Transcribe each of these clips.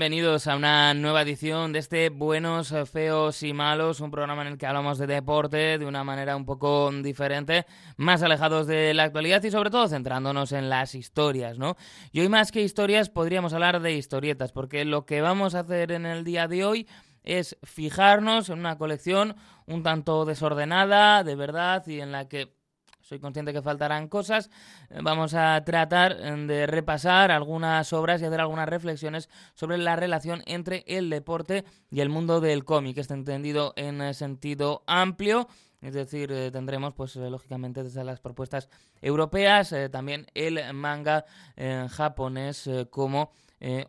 bienvenidos a una nueva edición de este Buenos, Feos y Malos, un programa en el que hablamos de deporte de una manera un poco diferente, más alejados de la actualidad y sobre todo centrándonos en las historias, ¿no? Y hoy más que historias podríamos hablar de historietas, porque lo que vamos a hacer en el día de hoy es fijarnos en una colección un tanto desordenada, de verdad, y en la que soy consciente que faltarán cosas. Eh, vamos a tratar eh, de repasar algunas obras y hacer algunas reflexiones sobre la relación entre el deporte y el mundo del cómic, está entendido en eh, sentido amplio. Es decir, tendremos, pues lógicamente, desde las propuestas europeas, también el manga japonés como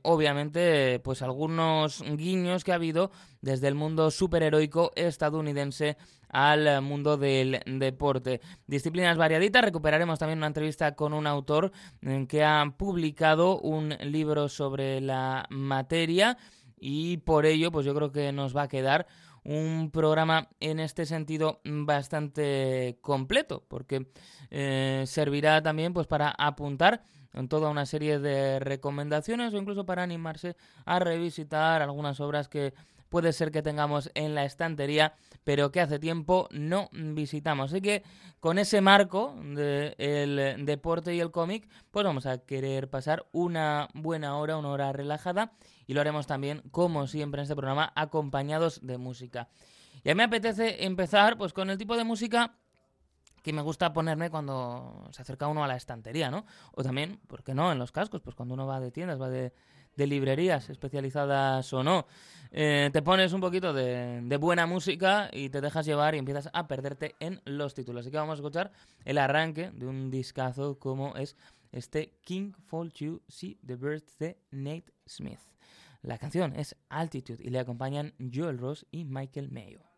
obviamente, pues algunos guiños que ha habido desde el mundo superheroico estadounidense al mundo del deporte. Disciplinas variaditas, recuperaremos también una entrevista con un autor eh, que ha publicado un libro sobre la materia y por ello, pues yo creo que nos va a quedar un programa en este sentido bastante completo, porque eh, servirá también pues para apuntar en toda una serie de recomendaciones o incluso para animarse a revisitar algunas obras que puede ser que tengamos en la estantería, pero que hace tiempo no visitamos. Así que con ese marco del deporte y el cómic, pues vamos a querer pasar una buena hora, una hora relajada, y lo haremos también, como siempre en este programa, acompañados de música. Y a mí me apetece empezar pues con el tipo de música que me gusta ponerme cuando se acerca uno a la estantería, ¿no? O también, ¿por qué no? En los cascos, pues cuando uno va de tiendas, va de, librerías especializadas o no. Eh, te pones un poquito de, de, buena música y te dejas llevar y empiezas a perderte en los títulos. Así que vamos a escuchar el arranque de un discazo como es este King Fall You See the Birds de Nate Smith. La canción es Altitude y le acompañan Joel Ross y Michael Mayo.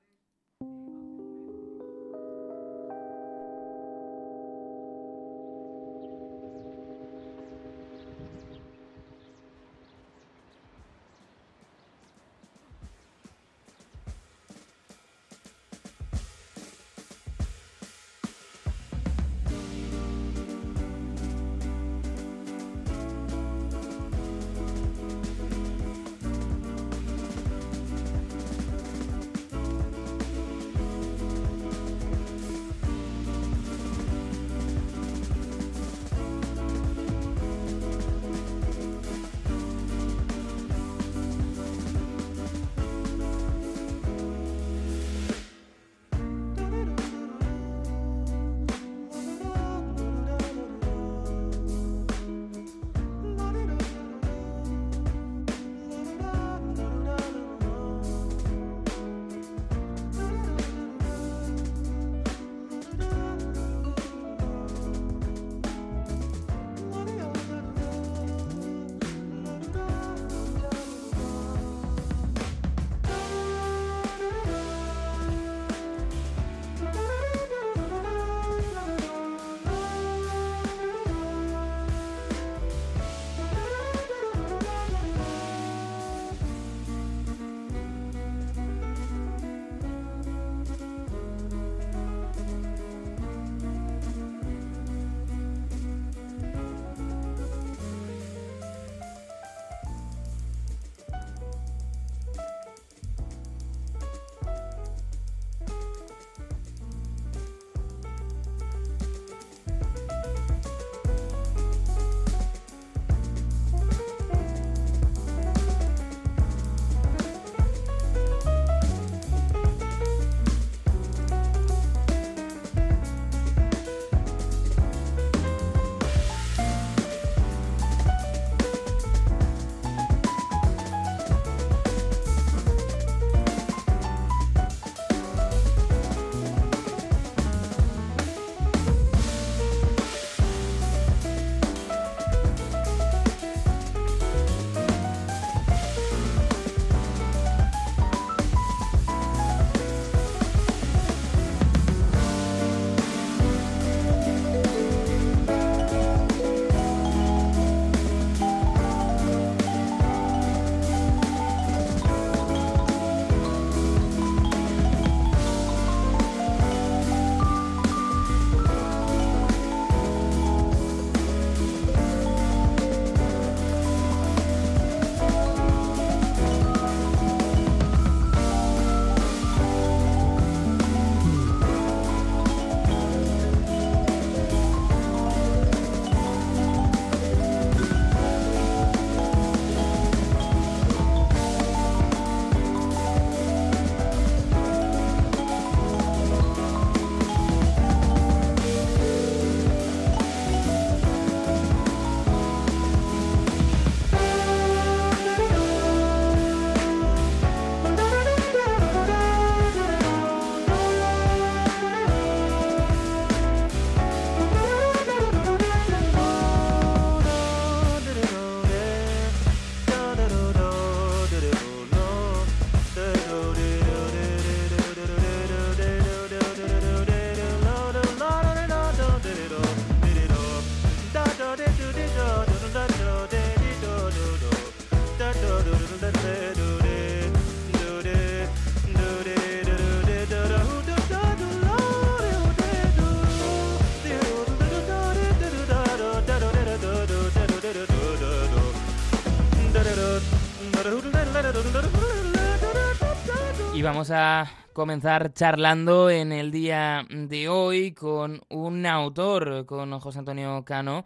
Vamos a comenzar charlando en el día de hoy con un autor, con José Antonio Cano,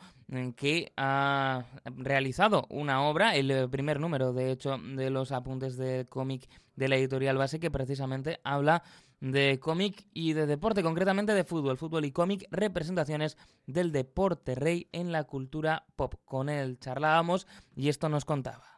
que ha realizado una obra, el primer número, de hecho, de los apuntes de cómic de la editorial base, que precisamente habla de cómic y de deporte, concretamente de fútbol, fútbol y cómic, representaciones del deporte rey en la cultura pop. Con él charlábamos y esto nos contaba.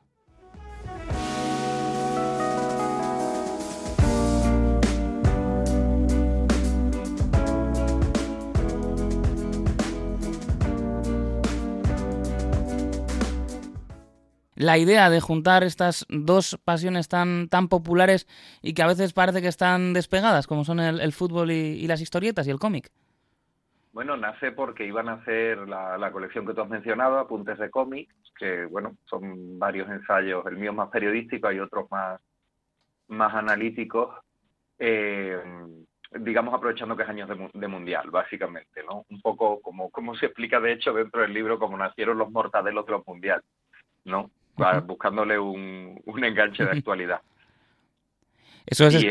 La idea de juntar estas dos pasiones tan, tan populares y que a veces parece que están despegadas, como son el, fútbol y, las historietas y el cómic? Bueno, nace porque iban a hacer la, colección que tú has mencionado, Apuntes de cómic, que bueno, son varios ensayos, el mío más periodístico, y otros más, más analíticos, eh, digamos aprovechando que es años de, mundial, básicamente, ¿no? Un poco como, como se explica de hecho dentro del libro, cómo nacieron los mortadelos de los mundiales, ¿no? Buscándole un, enganche de actualidad. Eso es...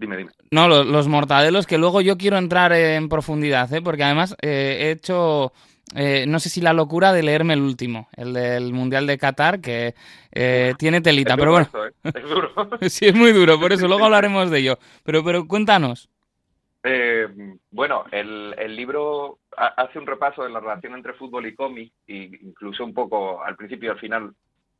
Dime, dime. No, los, mortadelos que luego yo quiero entrar en profundidad, ¿eh? porque además eh, he hecho... Eh, no sé si la locura de leerme el último, el del Mundial de Qatar, que eh, tiene telita, pero bueno. es duro. sí, es muy duro, por eso luego hablaremos de ello. Pero, pero cuéntanos. bueno, el, el, libro hace un repaso de la relación entre fútbol y cómic, e incluso un poco al principio y al final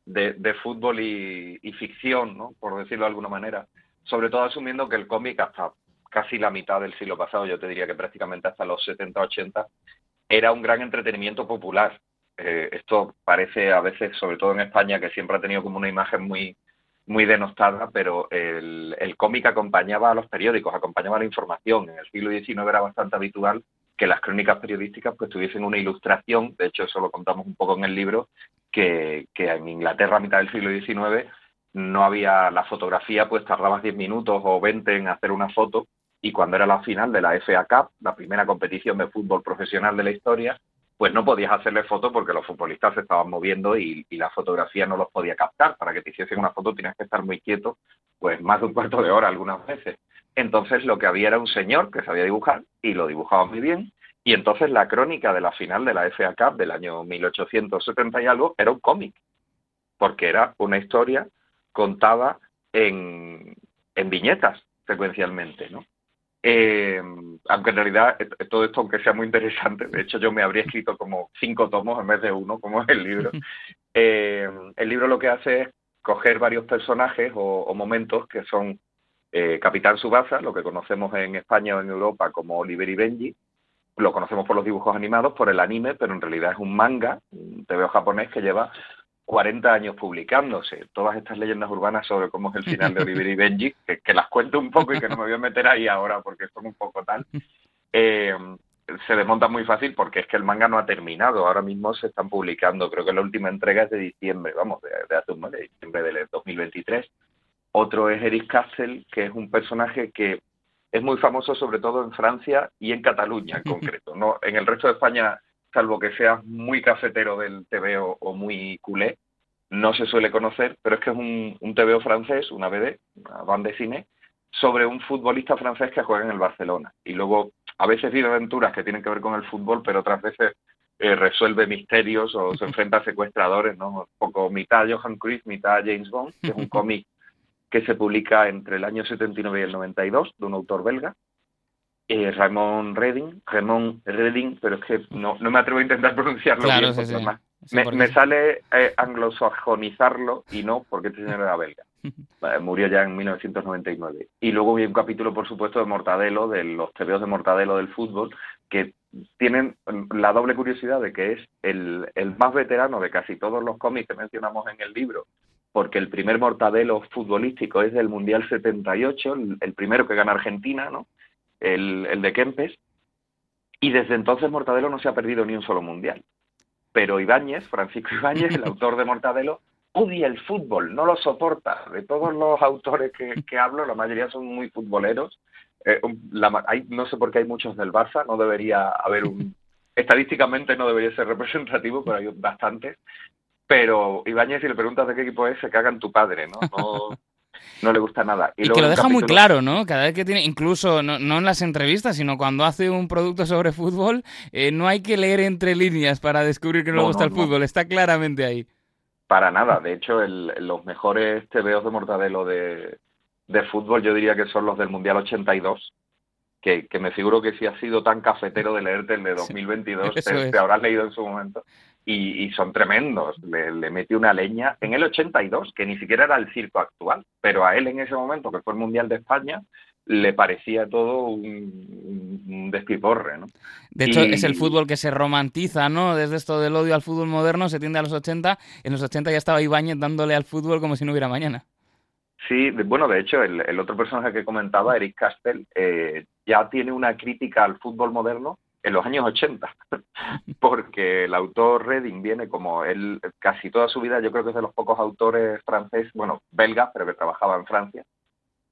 de, fútbol y, ficción, ¿no? por decirlo de alguna manera, sobre todo asumiendo que el cómic hasta casi la mitad del siglo pasado, yo te diría que prácticamente hasta los 70-80, era un gran entretenimiento popular. Eh, esto parece a veces, sobre todo en España, que siempre ha tenido como una imagen muy, muy denostada, pero el, cómic acompañaba a los periódicos, acompañaba a la información. En el siglo XIX era bastante habitual que las crónicas periodísticas pues tuviesen una ilustración, de hecho eso lo contamos un poco en el libro, que, en Inglaterra a mitad del siglo XIX no había la fotografía, pues tardabas 10 minutos o 20 en hacer una foto y cuando era la final de la FA Cup, la primera competición de fútbol profesional de la historia, pues no podías hacerle foto porque los futbolistas se estaban moviendo y, la fotografía no los podía captar. Para que te hiciesen una foto tenías que estar muy quieto, pues más de un cuarto de hora algunas veces. Entonces lo que había era un señor que sabía dibujar y lo dibujaba muy bien. Y entonces la crónica de la final de la FA Cup del año 1870 y algo era un cómic, porque era una historia contada en, en viñetas secuencialmente, ¿no? Eh, aunque en realidad todo esto, aunque sea muy interesante, de hecho yo me habría escrito como cinco tomos en vez de uno, como es el libro, eh, el libro lo que hace es coger varios personajes o momentos que son eh, Capitán Subasa, lo que conocemos en España o en Europa como Oliver y Benji, lo conocemos por los dibujos animados, por el anime, pero en realidad es un manga, un TVO japonés que lleva 40 años publicándose. Todas estas leyendas urbanas sobre cómo es el final de Oliver y Benji, que, las cuento un poco y que no me voy a meter ahí ahora porque son un poco tal, eh, se desmontan muy fácil porque es que el manga no ha terminado. Ahora mismo se están publicando, creo que la última entrega es de diciembre, vamos, de, de hace un mes, de diciembre del 2023. Otro es Eric Castle, que es un personaje que es muy famoso sobre todo en Francia y en Cataluña en concreto. No, en el resto de España, salvo que seas muy cafetero del TVO o muy culé, no se suele conocer, pero es que es un, un TVO francés, una BD, una banda de cine, sobre un futbolista francés que juega en el Barcelona. Y luego a veces vive aventuras que tienen que ver con el fútbol, pero otras veces eh, resuelve misterios o se enfrenta a secuestradores, ¿no? Un poco mitad Johan Cruyff, mitad James Bond, que es un cómic que se publica entre el año 79 y el 92 de un autor belga, eh, Raymond Reding, Raymond Reding, pero es que no, no me atrevo a intentar pronunciarlo bien, me, sale eh, anglosajonizarlo y no, porque este señor era belga. Murió ya en 1999. Y luego hay un capítulo, por supuesto, de Mortadelo, de los tebeos de Mortadelo del fútbol, que tienen la doble curiosidad de que es el, el más veterano de casi todos los cómics que mencionamos en el libro porque el primer mortadelo futbolístico es del Mundial 78, el, primero que gana Argentina, ¿no? El, el, de Kempes, y desde entonces Mortadelo no se ha perdido ni un solo Mundial. Pero Ibáñez, Francisco Ibáñez, el autor de Mortadelo, odia el fútbol, no lo soporta. De todos los autores que, hablo, la mayoría son muy futboleros. Eh, hay, no sé por qué hay muchos del Barça, no debería haber un... Estadísticamente no debería ser representativo, pero hay bastantes pero Ibáñez, si le preguntas de qué equipo es, se caga en tu padre, ¿no? no le gusta nada. Y, que lo deja muy claro, ¿no? Cada vez que tiene, incluso no, en las entrevistas, sino cuando hace un producto sobre fútbol, eh, no hay que leer entre líneas para descubrir que no, le gusta el fútbol, está claramente ahí. Para nada, de hecho, los mejores TVOs de Mortadelo de, de fútbol yo diría que son los del Mundial 82, que, que, me figuro que si has sido tan cafetero de leerte el de 2022, te, habrás leído en su momento. Y, son tremendos. Le, le mete una leña en el 82, que ni siquiera era el circo actual, pero a él en ese momento, que fue el Mundial de España, le parecía todo un, despiporre, ¿no? De hecho, es el fútbol que se romantiza, ¿no? Desde esto del odio al fútbol moderno se tiende a los 80. En los 80 ya estaba Ibáñez dándole al fútbol como si no hubiera mañana. Sí, bueno, de hecho, el, otro personaje que comentaba, Eric Castell, eh, ya tiene una crítica al fútbol moderno en los años 80, porque el autor Redding viene como él, casi toda su vida, yo creo que es de los pocos autores franceses, bueno, belgas, pero que trabajaba en Francia,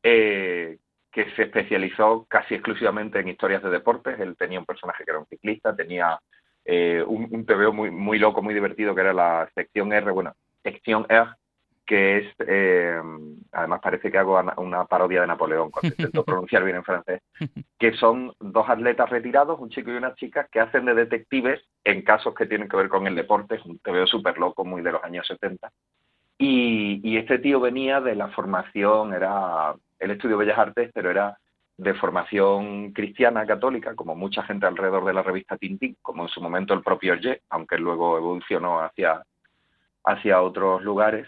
eh, que se especializó casi exclusivamente en historias de deportes. Él tenía un personaje que era un ciclista, tenía eh, un, un TVO muy, muy loco, muy divertido, que era la sección R, bueno, sección R, que es, eh, además parece que hago una parodia de Napoleón, cuando intento pronunciar bien en francés, que son dos atletas retirados, un chico y una chica, que hacen de detectives en casos que tienen que ver con el deporte, es un veo súper loco, muy de los años 70. Y, y este tío venía de la formación, era, el estudio Bellas Artes, pero era de formación cristiana católica, como mucha gente alrededor de la revista Tintín, como en su momento el propio Ye, aunque luego evolucionó hacia, hacia otros lugares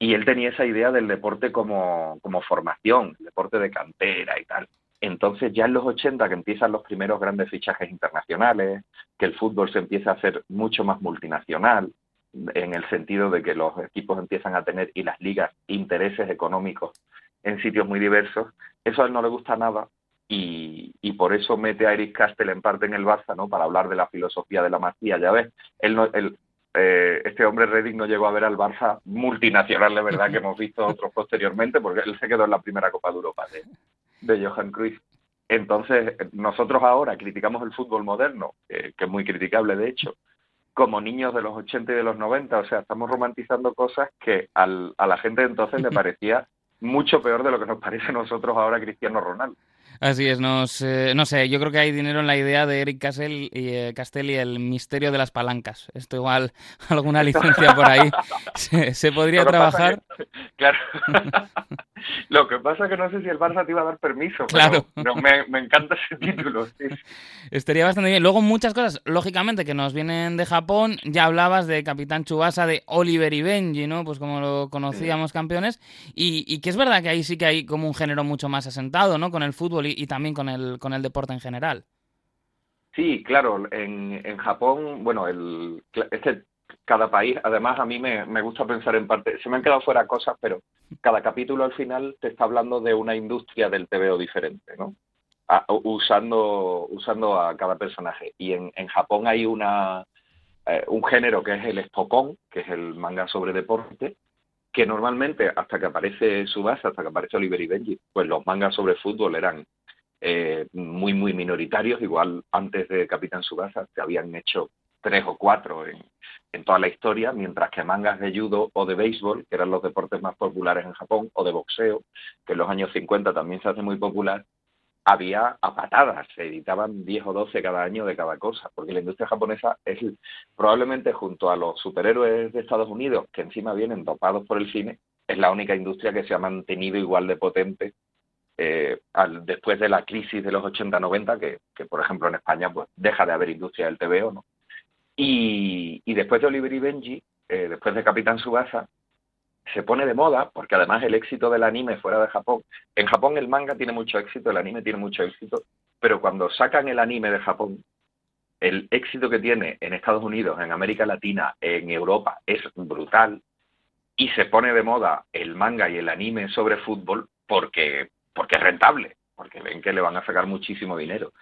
y él tenía esa idea del deporte como, como formación, deporte de cantera y tal. Entonces ya en los 80 que empiezan los primeros grandes fichajes internacionales, que el fútbol se empieza a hacer mucho más multinacional, en el sentido de que los equipos empiezan a tener y las ligas intereses económicos en sitios muy diversos, eso a él no le gusta nada y, y por eso mete a Eric Castell en parte en el Barça, ¿no? Para hablar de la filosofía de la masía, ya ves, él no, él, eh, este hombre Redding no llegó a ver al Barça multinacional de verdad que hemos visto otros posteriormente, porque él se quedó en la primera Copa de Europa de, de Johan Cruyff. Entonces, nosotros ahora criticamos el fútbol moderno, que es muy criticable de hecho, como niños de los 80 y de los 90, o sea, estamos romantizando cosas que al, a la gente de entonces le parecía mucho peor de lo que nos parece a nosotros ahora Cristiano Ronaldo. Así es, nos, eh, no sé, yo creo que hay dinero en la idea de Eric Castell y, eh, y el misterio de las palancas. Esto igual, alguna licencia por ahí se, podría trabajar. claro. Lo que pasa es que no sé si el Barça te iba a dar permiso, claro. pero me, encanta ese título. Estaría bastante bien. Luego muchas cosas, lógicamente, que nos vienen de Japón. Ya hablabas de Capitán Chubasa, de Oliver y Benji, ¿no? Pues como lo conocíamos campeones. Y, y, que es verdad que ahí sí que hay como un género mucho más asentado, ¿no? Con el fútbol y, también con el, con el deporte en general. Sí, claro. En, en Japón, bueno, el, este cada país, además a mí me, me, gusta pensar en parte, se me han quedado fuera cosas, pero cada capítulo al final te está hablando de una industria del TVO diferente, ¿no? usando, usando a cada personaje. Y en, en Japón hay una, eh, un género que es el Spokon, que es el manga sobre deporte, que normalmente hasta que aparece Subasa, hasta que aparece Oliver y Benji, pues los mangas sobre fútbol eran eh, muy, muy minoritarios. Igual antes de Capitán Subasa se habían hecho tres o cuatro en, en toda la historia, mientras que mangas de judo o de béisbol, que eran los deportes más populares en Japón, o de boxeo, que en los años 50 también se hace muy popular, había a patadas, se editaban 10 o 12 cada año de cada cosa, porque la industria japonesa es probablemente junto a los superhéroes de Estados Unidos, que encima vienen dopados por el cine, es la única industria que se ha mantenido igual de potente eh, después de la crisis de los 80-90, que, que, por ejemplo en España pues deja de haber industria del TVO, ¿no? Y, después de Oliver y Benji, eh, después de Capitán Subasa, se pone de moda, porque además el éxito del anime fuera de Japón, en Japón el manga tiene mucho éxito, el anime tiene mucho éxito, pero cuando sacan el anime de Japón, el éxito que tiene en Estados Unidos, en América Latina, en Europa, es brutal, y se pone de moda el manga y el anime sobre fútbol porque, porque es rentable, porque ven que le van a sacar muchísimo dinero.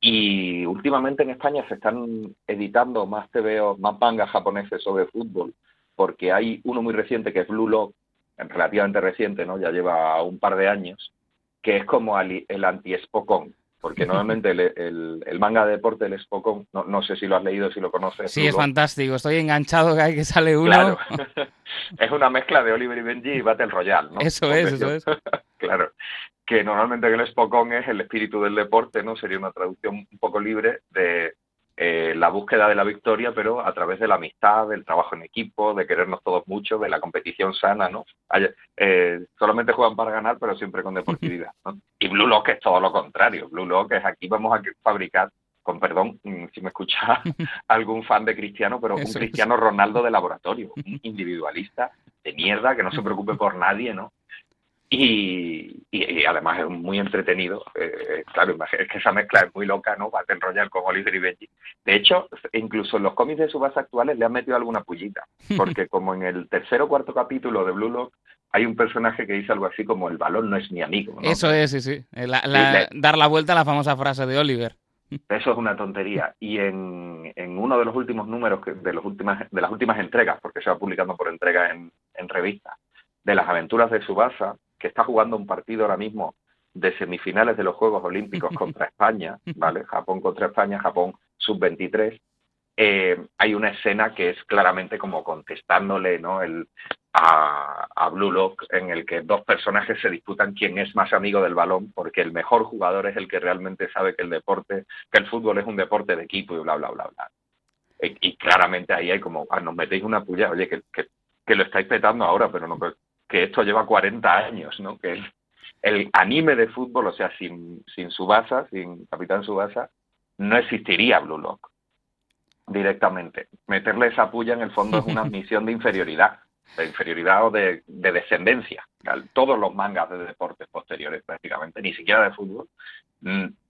Y últimamente en España se están editando más TVO, más mangas japoneses sobre fútbol, porque hay uno muy reciente que es Blue Lock, relativamente reciente, ¿no? Ya lleva un par de años, que es como el anti-Spokon. porque normalmente el, el, manga de deporte, el Spokon, no, no, sé si lo has leído, si lo conoces. Sí, es fantástico, estoy enganchado cada vez que sale uno. Claro. es una mezcla de Oliver y Benji y Battle Royale, ¿no? Eso es, eso es. claro, que normalmente el Spokon es el espíritu del deporte, ¿no? Sería una traducción un poco libre de eh, la búsqueda de la victoria, pero a través de la amistad, del trabajo en equipo, de querernos todos mucho, de la competición sana, ¿no? Eh, solamente juegan para ganar, pero siempre con deportividad. ¿no? Y Blue Lock es todo lo contrario. Blue Lock es aquí vamos a fabricar, con perdón mm, si me escucha algún fan de Cristiano, pero un Cristiano Ronaldo de laboratorio, un individualista de mierda que no se preocupe por nadie, ¿no? Y, además es muy entretenido. Eh, claro, es que esa mezcla es muy loca, ¿no? Battle Royale con Oliver y Benji. De hecho, incluso en los cómics de su base actuales le han metido alguna pullita, porque como en el tercer o cuarto capítulo de Blue Lock hay un personaje que dice algo así como el balón no es mi amigo. Eso es, sí, sí. Eh, dar la vuelta a la famosa frase de Oliver. Eso es una tontería. Y en, uno de los últimos números de, los últimas, de las últimas entregas, porque se va publicando por entrega en, en revistas, de las aventuras de Subasa, que está jugando un partido ahora mismo de semifinales de los Juegos Olímpicos contra España, ¿vale? Japón contra España, Japón sub-23, eh, hay una escena que es claramente como contestándole ¿no? el, a, a, Blue Lock, en el que dos personajes se disputan quién es más amigo del balón, porque el mejor jugador es el que realmente sabe que el deporte, que el fútbol es un deporte de equipo y bla, bla, bla, bla. Y, claramente ahí hay como, ah, nos metéis una puya, oye, que, que, que, lo estáis petando ahora, pero no que esto lleva 40 años, ¿no? Que el, anime de fútbol, o sea, sin, sin Subasa, sin Capitán Subasa, no existiría Blue Lock directamente. Meterle esa puya en el fondo es una misión de inferioridad, de inferioridad o de, de descendencia. Todos los mangas de deportes posteriores prácticamente, ni siquiera de fútbol,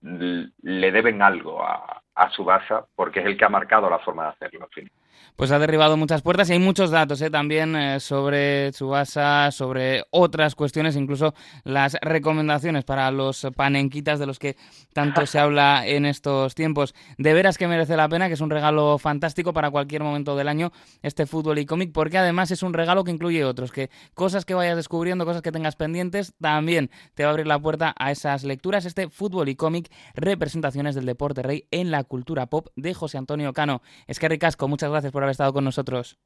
le deben algo a, a Subasa porque es el que ha marcado la forma de hacerlo. En fin pues ha derribado muchas puertas y hay muchos datos ¿eh? también eh, sobre Tsubasa, sobre otras cuestiones, incluso las recomendaciones para los panenquitas de los que tanto se habla en estos tiempos. De veras que merece la pena, que es un regalo fantástico para cualquier momento del año este fútbol y cómic, porque además es un regalo que incluye otros, que cosas que vayas descubriendo, cosas que tengas pendientes, también te va a abrir la puerta a esas lecturas. Este fútbol y cómic, representaciones del deporte rey en la cultura pop de José Antonio Cano. Es que ricasco, muchas gracias por haber estado con nosotros.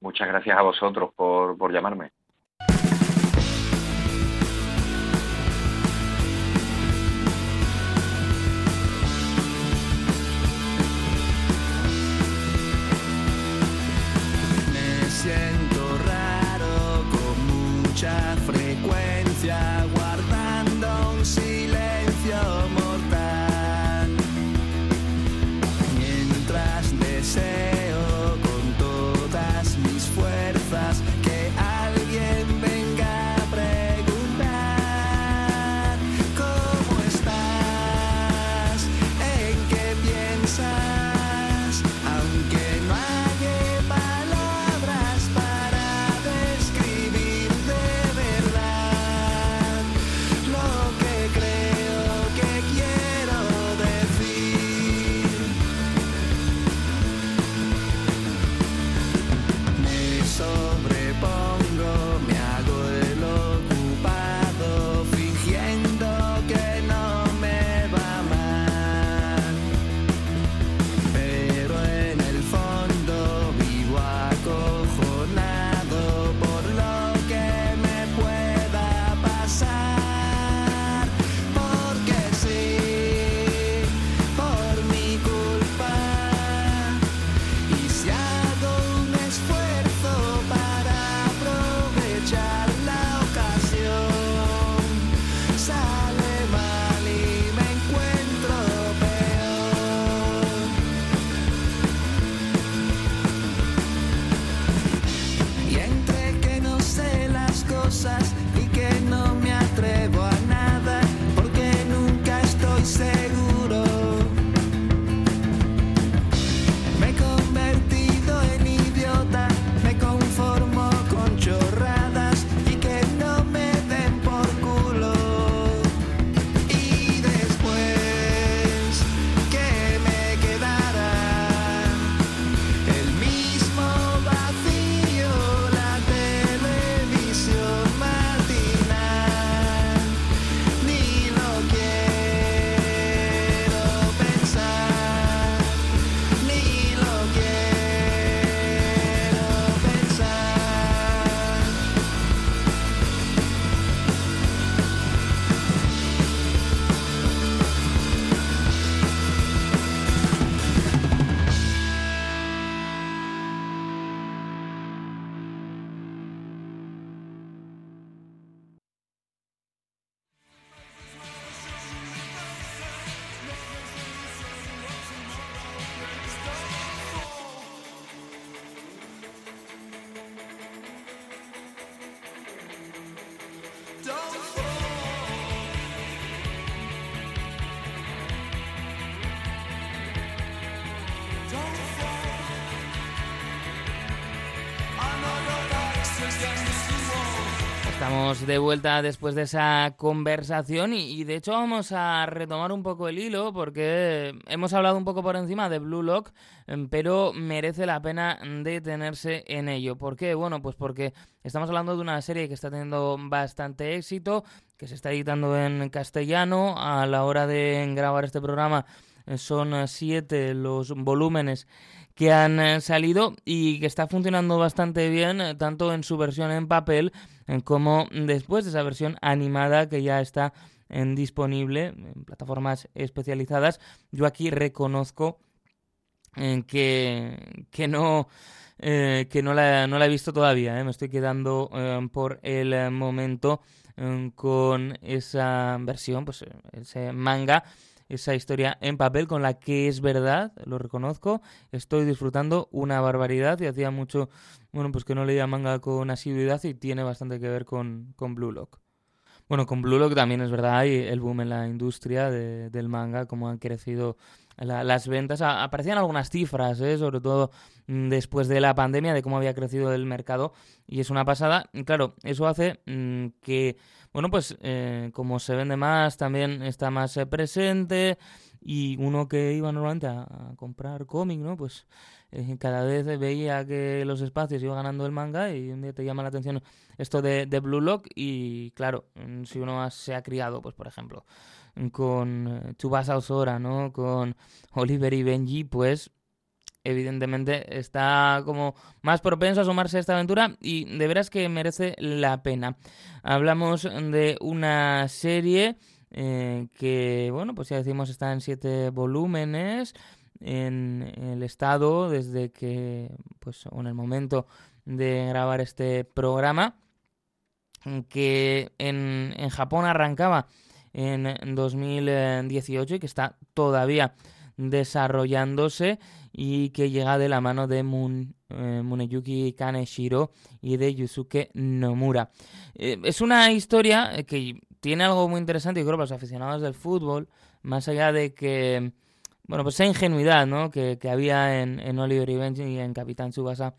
Muchas gracias a vosotros por, por llamarme. De vuelta después de esa conversación y, de hecho vamos a retomar un poco el hilo porque hemos hablado un poco por encima de Blue Lock, em, pero merece la pena detenerse en ello. ¿Por qué? Bueno, pues porque estamos hablando de una serie que está teniendo bastante éxito, que se está editando en castellano. A la hora de grabar este programa eh, son siete los volúmenes que han eh, salido y que está funcionando bastante bien, eh, tanto en su versión en papel eh, como después de esa versión animada que ya está en disponible en plataformas especializadas. Yo aquí reconozco que, que no... que no la, no la, he visto todavía, me estoy quedando por el momento con esa versión, pues ese manga esa historia en papel con la que es verdad, lo reconozco, estoy disfrutando una barbaridad y hacía mucho, bueno, pues que no leía manga con asiduidad y tiene bastante que ver con, con Blue Lock. Bueno, con Blue Lock también es verdad, hay el boom en la industria del manga, como han crecido las ventas. aparecían algunas cifras, ¿eh? sobre todo mm, después de la pandemia, de cómo había crecido el mercado, y es una pasada. claro, eso hace mm, que bueno, pues eh, como se vende más, también está más eh, presente y uno que iba normalmente a, comprar cómic, ¿no? Pues eh, cada vez veía que los espacios iba ganando el manga y un día te llama la atención esto de, de Blue Lock y claro, mm, si uno se ha criado, pues por ejemplo, con Chubasa Osora, ¿no? Con Oliver y Benji, pues evidentemente está como más propenso a sumarse a esta aventura y de veras que merece la pena. Hablamos de una serie eh, que, bueno, pues ya decimos está en siete volúmenes en el estado desde que, pues en el momento de grabar este programa que en, en Japón arrancaba en 2018 y que está todavía desarrollándose y que llega de la mano de Mun, eh, Muneyuki Kaneshiro y de Yusuke Nomura. Eh, es una historia que tiene algo muy interesante, yo creo, para los aficionados del fútbol, más allá de que, bueno, pues esa ingenuidad ¿no? que, había en, en Oliver y Benji y en Capitán Tsubasa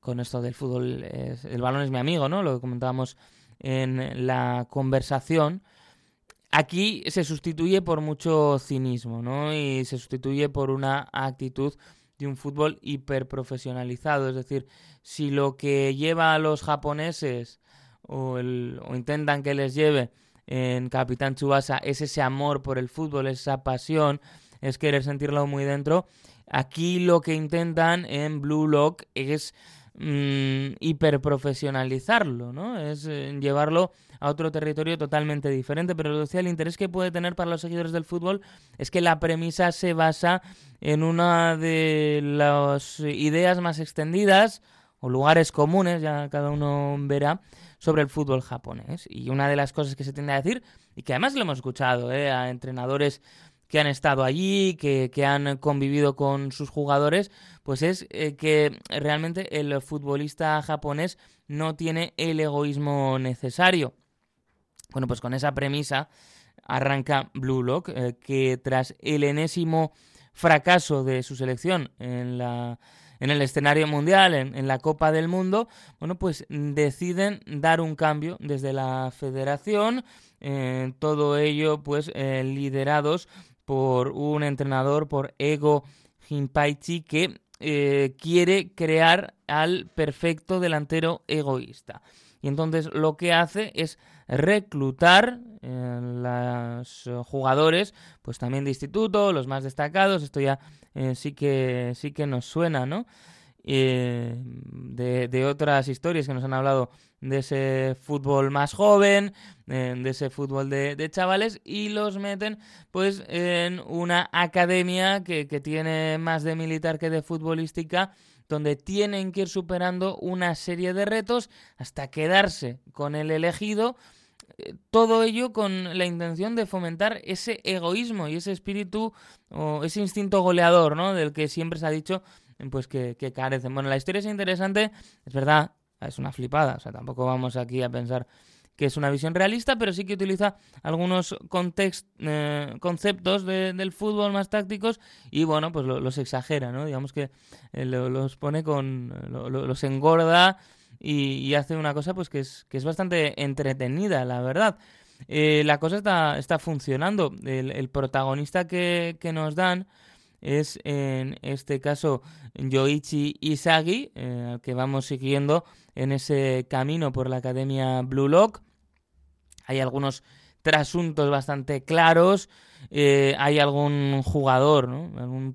con esto del fútbol, el balón es mi amigo, ¿no? Lo comentábamos en la conversación. Aquí se sustituye por mucho cinismo, ¿no? Y se sustituye por una actitud de un fútbol hiperprofesionalizado. Es decir, si lo que lleva a los japoneses o, intentan que les lleve en Capitán Tsubasa es ese amor por el fútbol, esa pasión, es querer sentirlo muy dentro. Aquí lo que intentan en Blue Lock es mm, hiperprofesionalizarlo, ¿no? Es eh, llevarlo a otro territorio totalmente diferente. Pero lo decía, el interés que puede tener para los seguidores del fútbol es que la premisa se basa en una de las ideas más extendidas o lugares comunes, ya cada uno verá, sobre el fútbol japonés. Y una de las cosas que se tiende a decir, y que además lo hemos escuchado ¿eh? a entrenadores que han estado allí, que, han convivido con sus jugadores, pues es eh, que realmente el futbolista japonés no tiene el egoísmo necesario. Bueno, pues con esa premisa arranca Blue Lock, eh, que tras el enésimo fracaso de su selección en la en el escenario mundial, en, la Copa del Mundo, bueno, pues deciden dar un cambio desde la federación, eh, todo ello pues eh, liderados por un entrenador, por Ego Jinpaichi, que quiere crear al perfecto delantero egoísta. Y entonces lo que hace es reclutar eh, los jugadores, pues también de instituto, los más destacados, esto ya eh, sí, que, sí que nos suena, ¿no? Eh, de, otras historias que nos han hablado de ese fútbol más joven, de ese fútbol de, chavales, y los meten pues en una academia que, que tiene más de militar que de futbolística, donde tienen que ir superando una serie de retos hasta quedarse con el elegido todo ello con la intención de fomentar ese egoísmo y ese espíritu o ese instinto goleador, ¿no? Del que siempre se ha dicho pues que, carecen. Bueno, la historia es interesante, es verdad, es una flipada, o sea, tampoco vamos aquí a pensar que es una visión realista, pero sí que utiliza algunos eh, conceptos del fútbol más tácticos y bueno, pues los exagera, ¿no? Digamos que eh, los pone con, los engorda y, hace una cosa pues que es, que es bastante entretenida, la verdad. Eh, la cosa está, está funcionando. El, protagonista que, que, nos dan es en este caso Yoichi Isagi, eh, al que vamos siguiendo en ese camino por la Academia Blue Lock. Hay algunos trasuntos bastante claros. Eh, hay algún jugador, ¿no? algún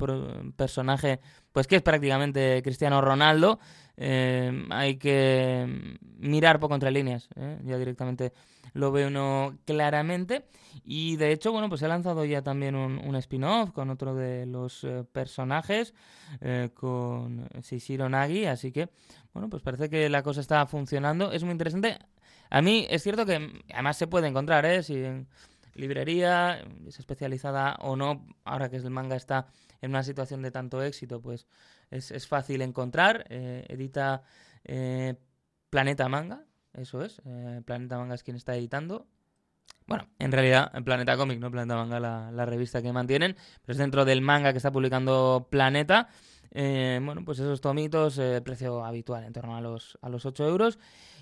personaje, pues que es prácticamente Cristiano Ronaldo. Eh, hay que mirar poco entre líneas, ya directamente lo ve uno claramente. Y de hecho, bueno, pues he lanzado ya también un, spin-off con otro de los eh, personajes, eh, con Shishiro Nagi, así que, bueno, pues parece que la cosa está funcionando. Es muy interesante. A mí es cierto que además se puede encontrar, ¿eh? Si en librería, es especializada o no, ahora que el manga está en una situación de tanto éxito, pues es, es fácil encontrar. Eh, edita Planeta Manga, eso es. Eh, Planeta Manga es quien está editando. Bueno, en realidad, Planeta Comic, no Planeta Manga, la, revista que mantienen, pero es dentro del manga que está publicando Planeta. Eh, bueno, pues esos tomitos, eh, precio habitual, en torno a los, a los 8 euros.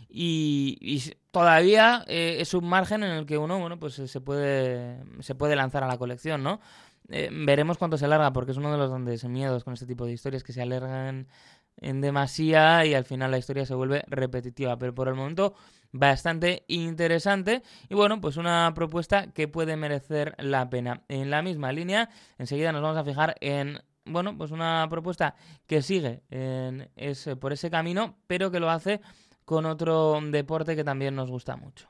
Y, todavía es un margen en el que uno, bueno, pues se puede, se puede lanzar a la colección, ¿no? Veremos cuánto se alarga, porque es uno de los grandes miedos con este tipo de historias, que se alargan en demasía y al final la historia se vuelve repetitiva. Pero por el momento bastante interesante y bueno, pues una propuesta que puede merecer la pena. En la misma línea, enseguida nos vamos a fijar en bueno, pues una propuesta que sigue en ese, por ese camino, pero que lo hace con otro deporte que también nos gusta mucho.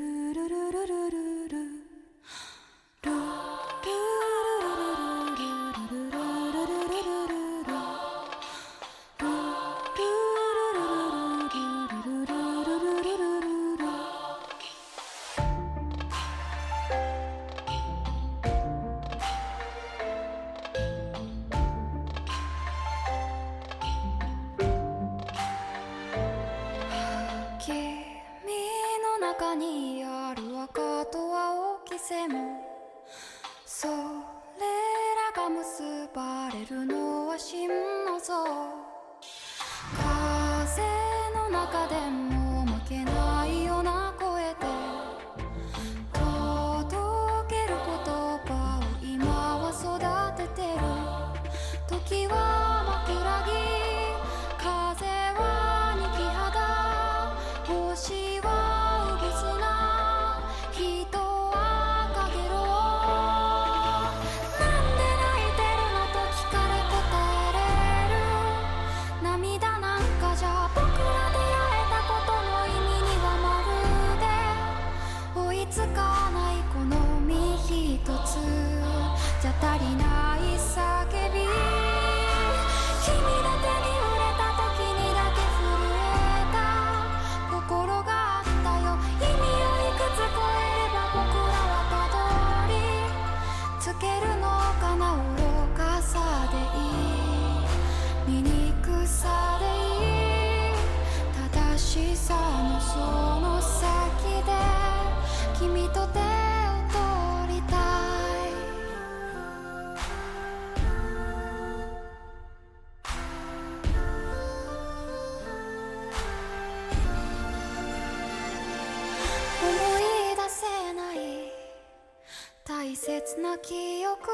記憶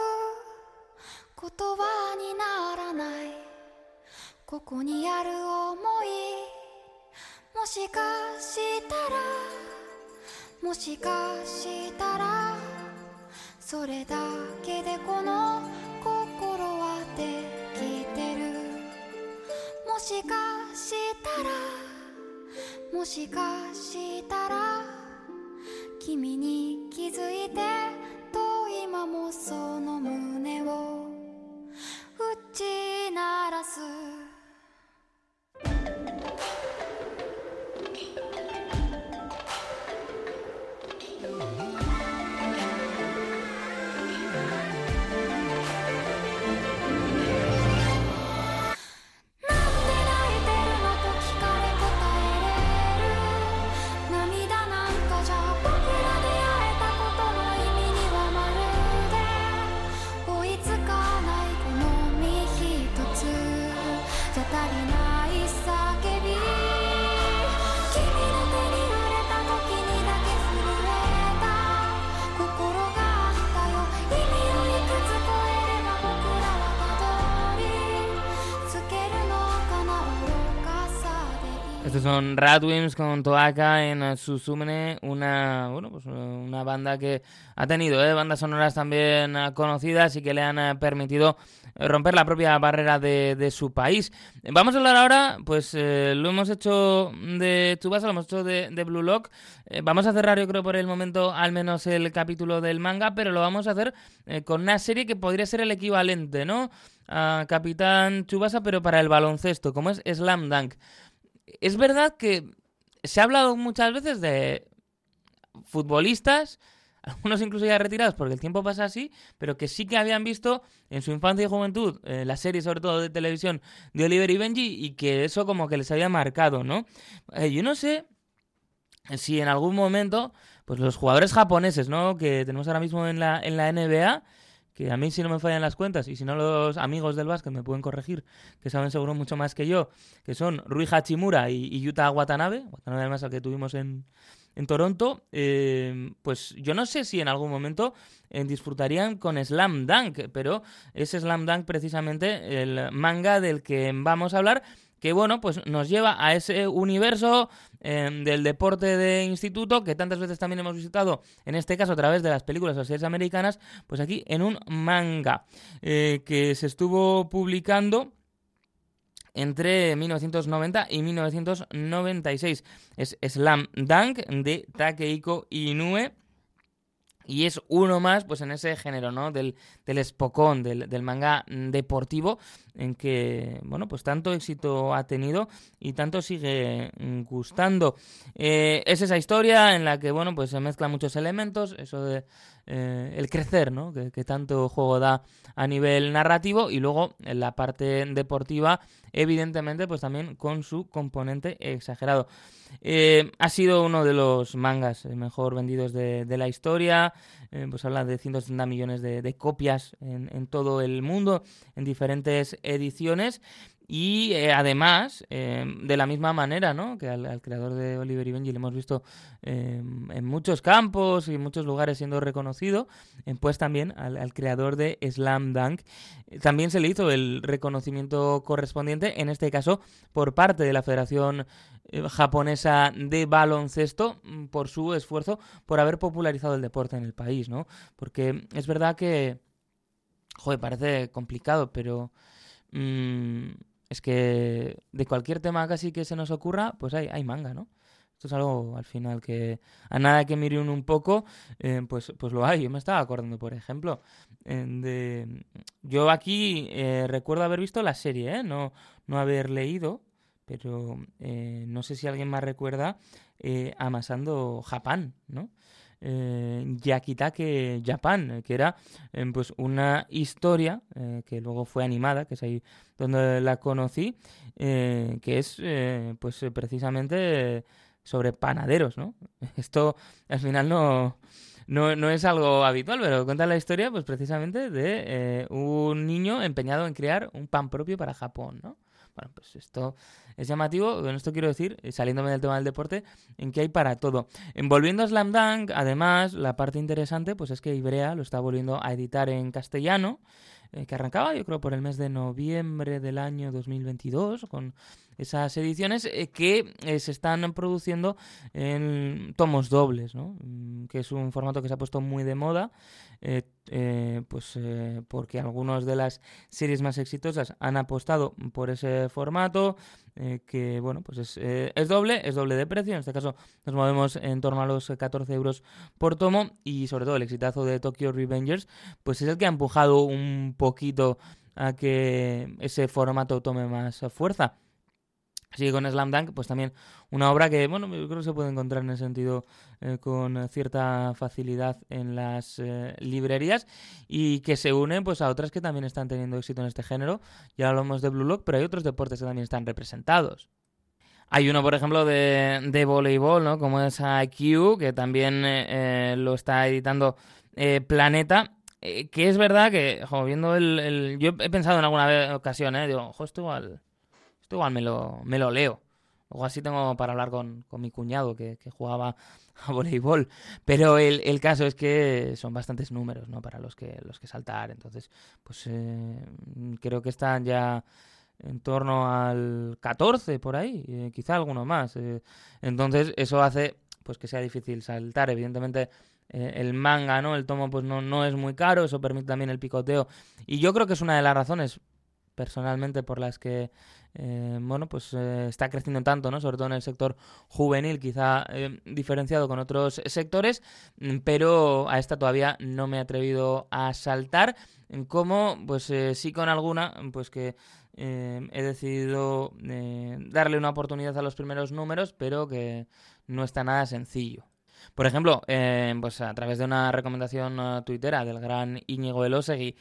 言葉にならない。ここにある想い。もしかしたら。もしかしたら。それだけでこの心はできてる。もしかしたら。もしかしたら。君に気づいて今もその胸を打ち鳴らす。Son Radwimps con Toaka en Susumene, una, bueno, pues una banda que ha tenido ¿eh? bandas sonoras también eh, conocidas y que le han eh, permitido romper la propia barrera de, su país. Vamos a hablar ahora, pues lo hemos hecho de Tsubasa, lo hemos hecho de, Blue Lock. vamos a cerrar, yo creo, por el momento al menos el capítulo del manga, pero lo vamos a hacer con una serie que podría ser el equivalente, ¿no? A Capitán Tsubasa, pero para el baloncesto, como es Slam Dunk es verdad que se ha hablado muchas veces de futbolistas, algunos incluso ya retirados porque el tiempo pasa así, pero que sí que habían visto en su infancia y juventud eh, la serie, sobre todo de televisión, de Oliver y Benji, y que eso como que les había marcado, ¿no? Eh, yo no sé si en algún momento, pues los jugadores japoneses, ¿no? Que tenemos ahora mismo en la, en la NBA, que a mí si no me fallan las cuentas y si no los amigos del básquet me pueden corregir, que saben seguro mucho más que yo, que son Rui Hachimura y, Yuta Watanabe, Watanabe además al que tuvimos en, en Toronto, eh, pues yo no sé si en algún momento eh, disfrutarían con Slam Dunk, pero es Slam Dunk precisamente el manga del que vamos a hablar que bueno, pues nos lleva a ese universo em, del deporte de instituto que tantas veces también hemos visitado, en este caso a través de las películas o series americanas, pues aquí en un manga eh, que se estuvo publicando entre 1990 y 1996. Es Slam Dunk de Takehiko Inoue y es uno más, pues en ese género, ¿no? Del, del espocón, del, del, manga deportivo, en que, bueno, pues tanto éxito ha tenido y tanto sigue gustando. Eh, es esa historia en la que, bueno, pues se mezclan muchos elementos, eso de eh, el crecer, ¿no? Que, tanto juego da a nivel narrativo y luego en la parte deportiva, evidentemente, pues también con su componente exagerado. Eh, ha sido uno de los mangas mejor vendidos de, la historia. Eh, pues habla de 170 millones de, copias en, todo el mundo, en diferentes ediciones. Y eh, además, de la misma manera, ¿no? Que al, creador de Oliver y Benji le hemos visto en muchos campos y en muchos lugares siendo reconocido, pues también al, creador de Slam Dunk también se le hizo el reconocimiento correspondiente, en este caso por parte de la Federación eh, japonesa de baloncesto mm, por su esfuerzo por haber popularizado el deporte en el país, ¿no? Porque es verdad que, joder, parece complicado, pero mm, es que de cualquier tema casi que se nos ocurra, pues hay, hay manga, ¿no? Esto es algo al final que a nada que mire un poco, eh, pues, pues lo hay. Yo me estaba acordando, por ejemplo, de... Yo aquí eh, recuerdo haber visto la serie, ¿eh? no, no haber leído, pero eh, no sé si alguien más recuerda eh, Amasando Japán, ¿no? Eh, Yakitake Japan, que era eh, pues una historia que luego fue animada, que es ahí donde la conocí, que es pues precisamente sobre panaderos, ¿no? Esto al final no, no, no, es algo habitual, pero cuenta la historia pues precisamente de un niño empeñado en crear un pan propio para Japón, ¿no? Bueno, pues esto es llamativo. Con esto quiero decir, eh, saliéndome del tema del deporte, en que hay para todo. En volviendo a Slam Dunk, además, la parte interesante pues es que Ibrea lo está volviendo a editar en castellano. Eh, que arrancaba yo creo por el mes de noviembre del año 2022 con esas ediciones eh, que se están produciendo en tomos dobles, ¿no? Mm, que es un formato que se ha puesto muy de moda eh, eh, pues eh, porque algunas de las series más exitosas han apostado por ese formato que bueno pues es, es, doble es doble de precio en este caso nos movemos en torno a los 14 euros por tomo y sobre todo el exitazo de Tokyo Revengers pues es el que ha empujado un poquito a que ese formato tome más fuerza Así con Slam Dunk, pues también una obra que, bueno, yo creo que se puede encontrar en ese sentido eh, con cierta facilidad en las eh, librerías y que se une pues a otras que también están teniendo éxito en este género. Ya hablamos de Blue Lock, pero hay otros deportes que también están representados. Hay uno, por ejemplo, de, de voleibol, ¿no? Como es IQ, que también eh, lo está editando Planeta. que es verdad que, viendo el, Yo he pensado en alguna ocasión, ¿eh? Digo, ojo, esto igual esto igual me lo, me lo leo. O así tengo para hablar con, mi cuñado que, jugaba a voleibol. Pero el, caso es que son bastantes números, ¿no? Para los que, los que saltar. Entonces, pues eh, creo que están ya en torno al 14 por ahí, quizá alguno más. entonces eso hace pues que sea difícil saltar. Evidentemente el manga, ¿no? El tomo pues no, no es muy caro, eso permite también el picoteo. Y yo creo que es una de las razones personalmente por las que eh, bueno pues eh, está creciendo tanto no sobre todo en el sector juvenil quizá eh, diferenciado con otros sectores mm, pero a esta todavía no me he atrevido a saltar como pues sí con alguna pues que he decidido darle una oportunidad a los primeros números pero que no está nada sencillo. Por ejemplo, pues a través de una recomendación tuitera del gran Íñigo Elosegui,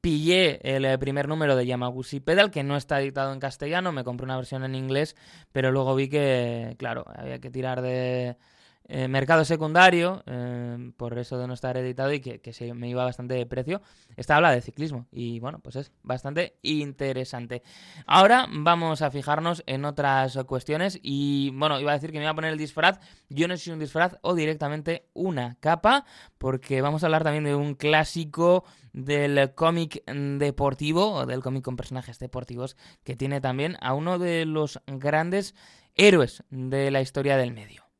pillé el eh, primer número de Yamaguchi Pedal, que no está editado en castellano, me compré una versión en inglés, pero luego vi que, claro, había que tirar de, eh, mercado secundario, eh, por eso de no estar editado y que, se me iba bastante de precio. Esta habla de ciclismo y bueno, pues es bastante interesante. Ahora vamos a fijarnos en otras cuestiones y bueno, iba a decir que me iba a poner el disfraz. Yo no sé si un disfraz o directamente una capa, porque vamos a hablar también de un clásico del cómic deportivo o del cómic con personajes deportivos que tiene también a uno de los grandes héroes de la historia del medio.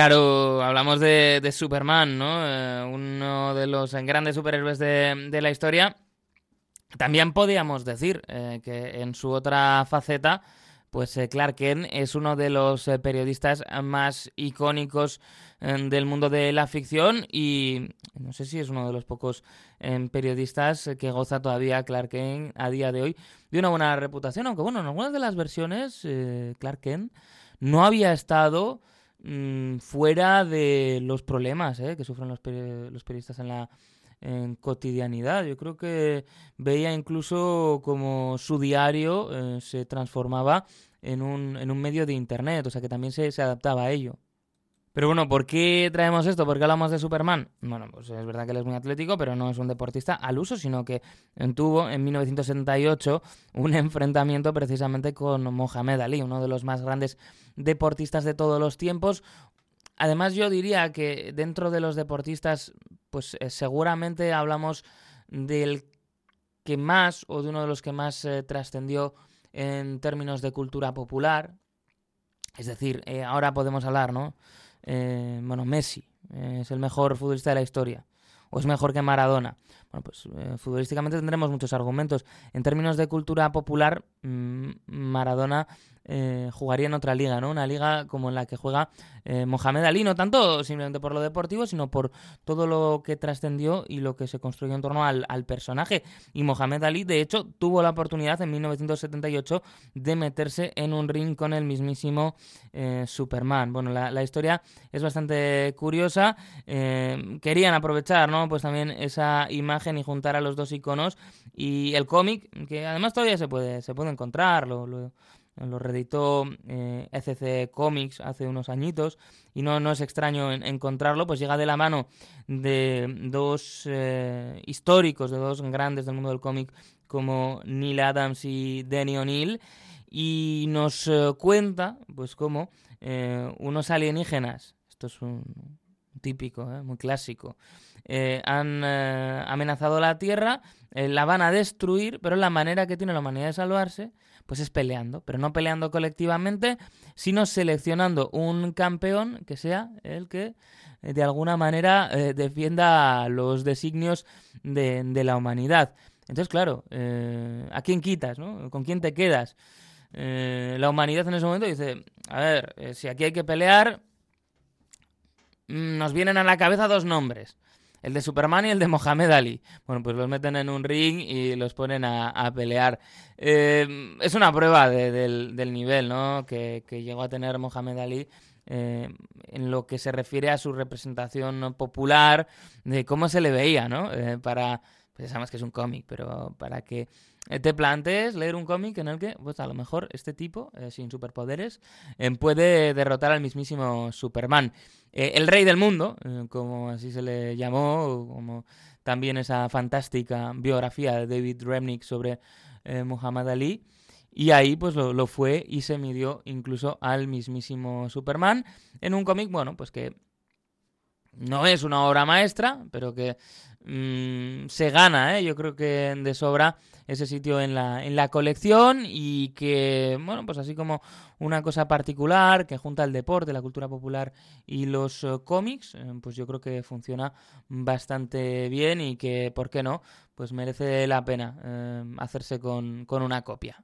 Claro, hablamos de, Superman, ¿no? Eh, uno de los grandes superhéroes de, la historia. También podíamos decir eh, que en su otra faceta, pues eh, Clark Kent es uno de los periodistas más icónicos del mundo de la ficción y no sé si es uno de los pocos periodistas que goza todavía Clark Kent a día de hoy de una buena reputación, aunque bueno, en algunas de las versiones Clark Kent no había estado Mm, fuera de los problemas eh, que sufren los, los periodistas en la cotidianidad. Yo creo que veía incluso como su diario eh, se transformaba en un, en un medio de Internet, o sea que también se, se adaptaba a ello. Pero bueno, ¿por qué traemos esto? ¿Por qué hablamos de Superman? Bueno, pues es verdad que él es muy atlético, pero no es un deportista al uso, sino que tuvo en 1978 un enfrentamiento precisamente con Mohamed Ali, uno de los más grandes deportistas de todos los tiempos. Además, yo diría que dentro de los deportistas, pues eh, seguramente hablamos del que más o de uno de los que más eh, trascendió en términos de cultura popular. Es decir, eh, ahora podemos hablar, ¿no? Bueno, Messi es el mejor futbolista de la historia o es mejor que Maradona. bueno, pues eh, futbolísticamente tendremos muchos argumentos. En términos de cultura popular, mm, Maradona eh, jugaría en otra liga, ¿no? Una liga como la que juega eh, Mohamed Ali, no tanto simplemente por lo deportivo, sino por todo lo que trascendió y lo que se construyó en torno al, personaje. Y Mohamed Ali, de hecho, tuvo la oportunidad en 1978 de meterse en un ring con el mismísimo eh, Superman. Bueno, la, la, historia es bastante curiosa. querían aprovechar, ¿no? Pues también esa imagen y juntar a los dos iconos y el cómic, que además todavía se puede, se puede encontrar, lo, lo lo reeditó eh, Comics hace unos añitos y no, no es extraño encontrarlo, pues llega de la mano de dos eh, históricos, de dos grandes del mundo del cómic como Neil Adams y Danny O'Neill y nos eh, cuenta pues cómo unos alienígenas, esto es un típico, muy clásico, han amenazado la Tierra, la van a destruir, pero la manera que tiene la humanidad de salvarse pues es peleando, pero no peleando colectivamente, sino seleccionando un campeón que sea el que eh, de alguna manera eh, defienda los designios de, la humanidad. Entonces, claro, eh, ¿a quién quitas? ¿Con quién te quedas? la humanidad en ese momento dice, a ver, si aquí hay que pelear, mm, nos vienen a la cabeza dos nombres el de Superman y el de Mohamed Ali. Bueno, pues los meten en un ring y los ponen a, pelear. Eh, es una prueba del, nivel ¿no? que, llegó a tener Mohamed Ali. Eh, en lo que se refiere a su representación popular, de cómo se le veía, ¿no? Eh, para, pues sabemos que es un cómic, pero para que te plantees leer un cómic en el que, pues a lo mejor este tipo, sin superpoderes, puede derrotar al mismísimo Superman. Eh, el rey del mundo, eh, como así se le llamó, como también esa fantástica biografía de David Remnick sobre eh, Muhammad Ali. Y ahí pues lo, fue y se midió incluso al mismísimo Superman en un cómic, bueno, pues que no es una obra maestra, pero que mm, se gana, yo creo que de sobra ese sitio en la, en la colección y que, bueno, pues así como una cosa particular que junta el deporte, la cultura popular y los eh, cómics, eh, pues yo creo que funciona bastante bien y que, ¿por qué no? Pues merece la pena eh, hacerse con, una copia.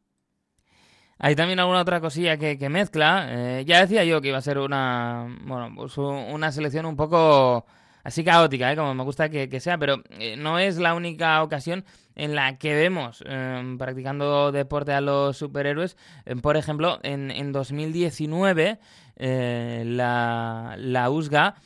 Hay también alguna otra cosilla que, mezcla. ya decía yo que iba a ser una, bueno, pues una selección un poco así caótica, ¿eh? como me gusta que, sea, pero eh, no es la única ocasión en la que vemos em, practicando deporte a los superhéroes. Em, por ejemplo, en, en 2019 eh, la, la USGA,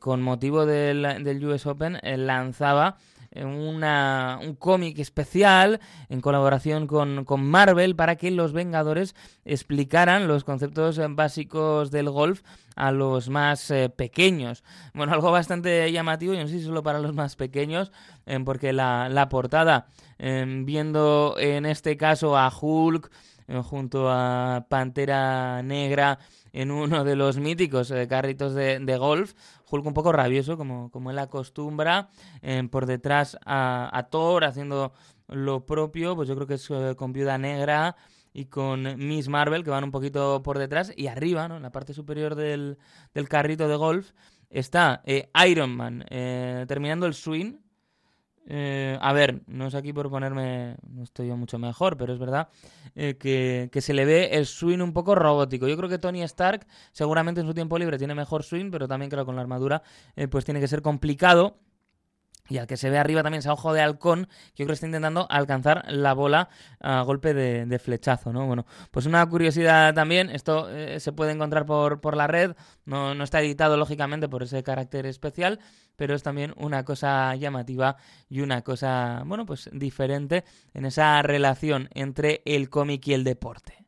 con motivo del US Open, lanzaba una, un cómic especial en colaboración con, con, Marvel para que los Vengadores explicaran los conceptos básicos del golf a los más eh, pequeños. Bueno, algo bastante llamativo, y no sé si solo para los más pequeños, eh, porque la, la portada, eh, viendo en este caso a Hulk junto a Pantera Negra en uno de los míticos carritos de, de golf, Hulk un poco rabioso, como, como él acostumbra, eh, por detrás a, Thor haciendo lo propio, pues yo creo que es eh, con Viuda Negra y con Miss Marvel, que van un poquito por detrás, y arriba, ¿no? en la parte superior del, del carrito de golf, está eh, Iron Man terminando el swing, eh, a ver, no es aquí por ponerme, no estoy yo mucho mejor, pero es verdad eh, que, se le ve el swing un poco robótico. Yo creo que Tony Stark seguramente en su tiempo libre tiene mejor swing, pero también creo que con la armadura eh, pues tiene que ser complicado. Y al que se ve arriba también ese ojo de halcón, yo creo que está intentando alcanzar la bola a golpe de, flechazo, ¿no? Bueno, pues una curiosidad también, esto eh, se puede encontrar por, por la red, no, no está editado lógicamente por ese carácter especial, pero es también una cosa llamativa y una cosa, bueno, pues diferente en esa relación entre el cómic y el deporte.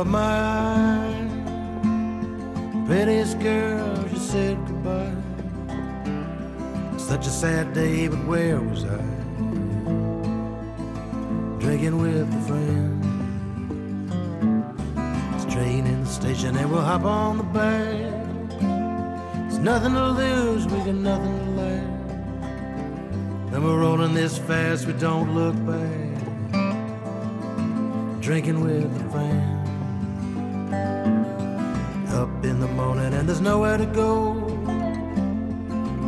Of mine. Prettiest girl, she said goodbye. Such a sad day, but where was I? Drinking with a friend. It's train in the station, and we'll hop on the back. It's nothing to lose, we got nothing to lose. And we're rolling this fast, we don't look back. Drinking with a friend. Up in the morning, and there's nowhere to go.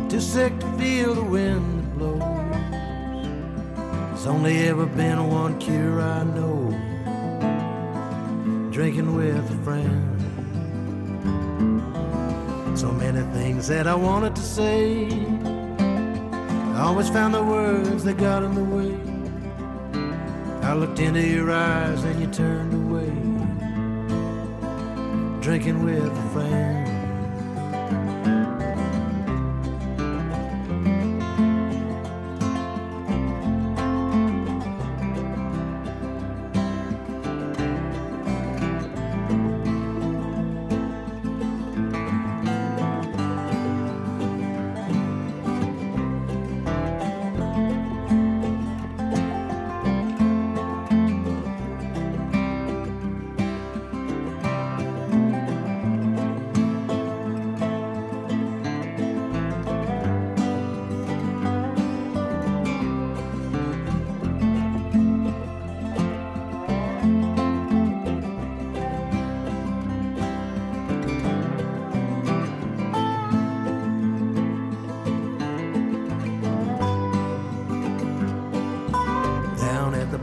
Too sick to feel the wind that blows. There's only ever been one cure I know. Drinking with a friend. So many things that I wanted to say. I always found the words that got in the way. I looked into your eyes and you turned away. Drinking with a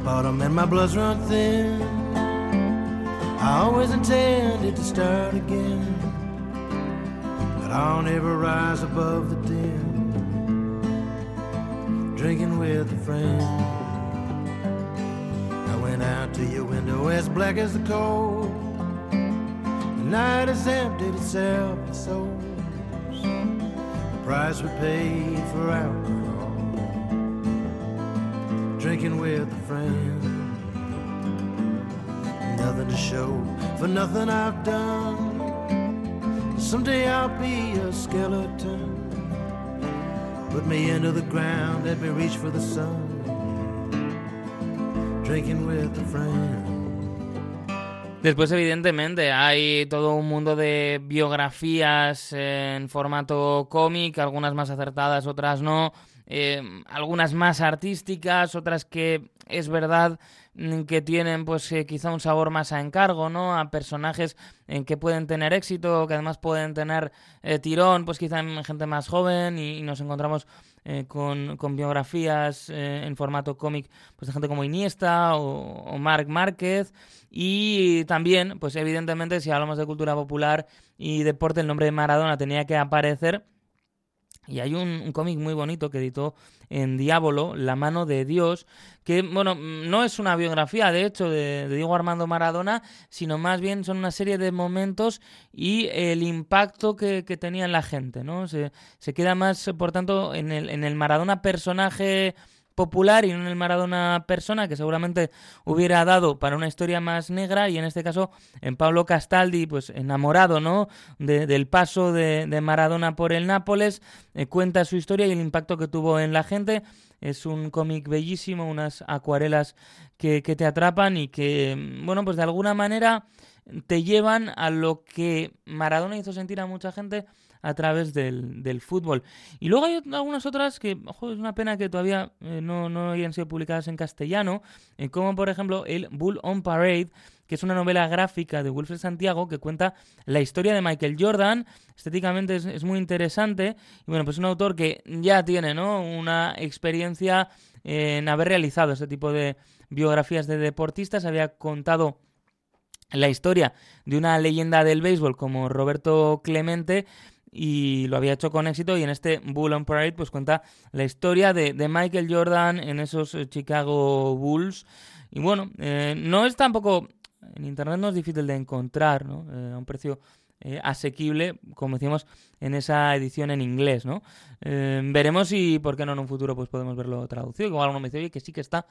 bottom and my blood's run thin. I always intended to start again, but I'll never rise above the din. Drinking with a friend. I went out to your window as black as the coal. The night has emptied itself of souls. The price we paid for alcohol drinking with a friend. Nothing to show for nothing I've done. Someday I'll be a skeleton. Put me into the ground, let me reach for the sun. Drinking with a friend. Después, evidentemente, hay todo un mundo de biografías en formato cómic, algunas más acertadas, otras no, eh, algunas más artísticas, otras que es verdad mm, que tienen pues eh, quizá un sabor más a encargo, ¿no? A personajes en que pueden tener éxito, que además pueden tener eh, tirón, pues quizá en gente más joven y, y nos encontramos eh, con, con biografías eh, en formato cómic pues de gente como Iniesta o, o Marc Márquez y también, pues evidentemente si hablamos de cultura popular y deporte, el nombre de Maradona tenía que aparecer y hay un, un cómic muy bonito que editó en Diablo, La mano de Dios, que, bueno, no es una biografía, de hecho, de, de, Diego Armando Maradona, sino más bien son una serie de momentos y el impacto que, que tenía en la gente, ¿no? Se, se queda más, por tanto, en el, en el Maradona personaje popular y no en el Maradona persona, que seguramente hubiera dado para una historia más negra, y en este caso en Pablo Castaldi, pues enamorado ¿no? de, del paso de, Maradona por el Nápoles, eh, cuenta su historia y el impacto que tuvo en la gente. Es un cómic bellísimo, unas acuarelas que, que te atrapan y que, bueno, pues de alguna manera te llevan a lo que Maradona hizo sentir a mucha gente a través del, del, fútbol. Y luego hay algunas otras que, ojo, es una pena que todavía eh, no, no, hayan sido publicadas en castellano, eh, como por ejemplo el Bull on Parade, que es una novela gráfica de Wilfred Santiago que cuenta la historia de Michael Jordan. Estéticamente es, es muy interesante. Y bueno, pues es un autor que ya tiene ¿no? una experiencia en haber realizado este tipo de biografías de deportistas. Había contado la historia de una leyenda del béisbol como Roberto Clemente y lo había hecho con éxito y en este Bull on Parade pues cuenta la historia de, de Michael Jordan en esos Chicago Bulls y bueno, eh, no es tampoco en internet no es difícil de encontrar ¿no? eh, a un precio eh, asequible, como decíamos, en esa edición en inglés, ¿no? Eh, veremos si, por qué no en un futuro, pues podemos verlo traducido. Igual alguno me dice, oye, que sí que está.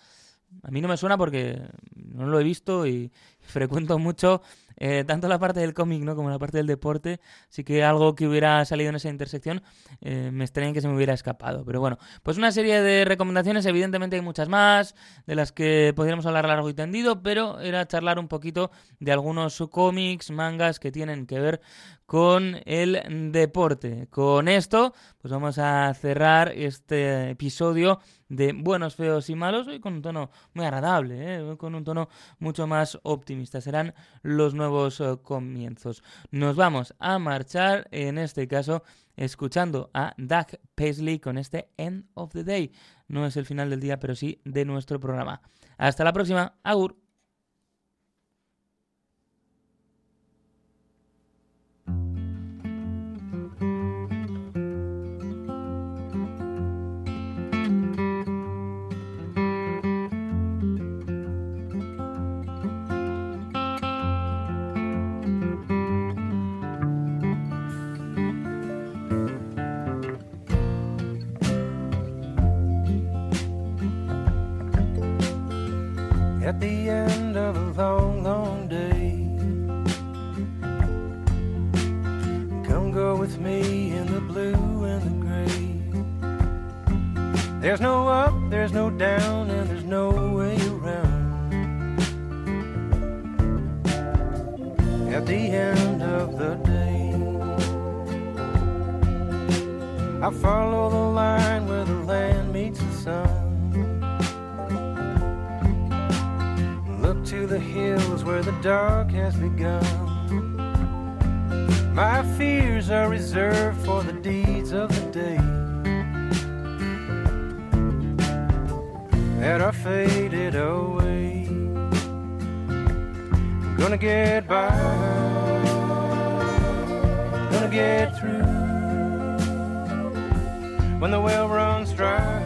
A mí no me suena porque no lo he visto y frecuento mucho eh, tanto la parte del cómic ¿no? como la parte del deporte, sí que algo que hubiera salido en esa intersección eh, me extraña que se me hubiera escapado. Pero bueno, pues una serie de recomendaciones, evidentemente hay muchas más, de las que podríamos hablar largo y tendido, pero era charlar un poquito de algunos cómics, mangas que tienen que ver con el deporte. Con esto, pues vamos a cerrar este episodio de Buenos, Feos y Malos, hoy con un tono muy agradable, ¿eh? con un tono mucho más optimista. Serán los nuevos eh, comienzos. Nos vamos a marchar, en este caso, escuchando a Doug Paisley con este End of the Day. No es el final del día, pero sí de nuestro programa. Hasta la próxima. Agur. At the end of a long, long day. Come go with me in the blue and the gray. There's no up, there's no down, and there's no way around. At the end of the day, I follow the line to the hills where the dark has begun. My fears are reserved for the deeds of the day that are faded away. I'm gonna get by, I'm gonna get through when the well runs dry.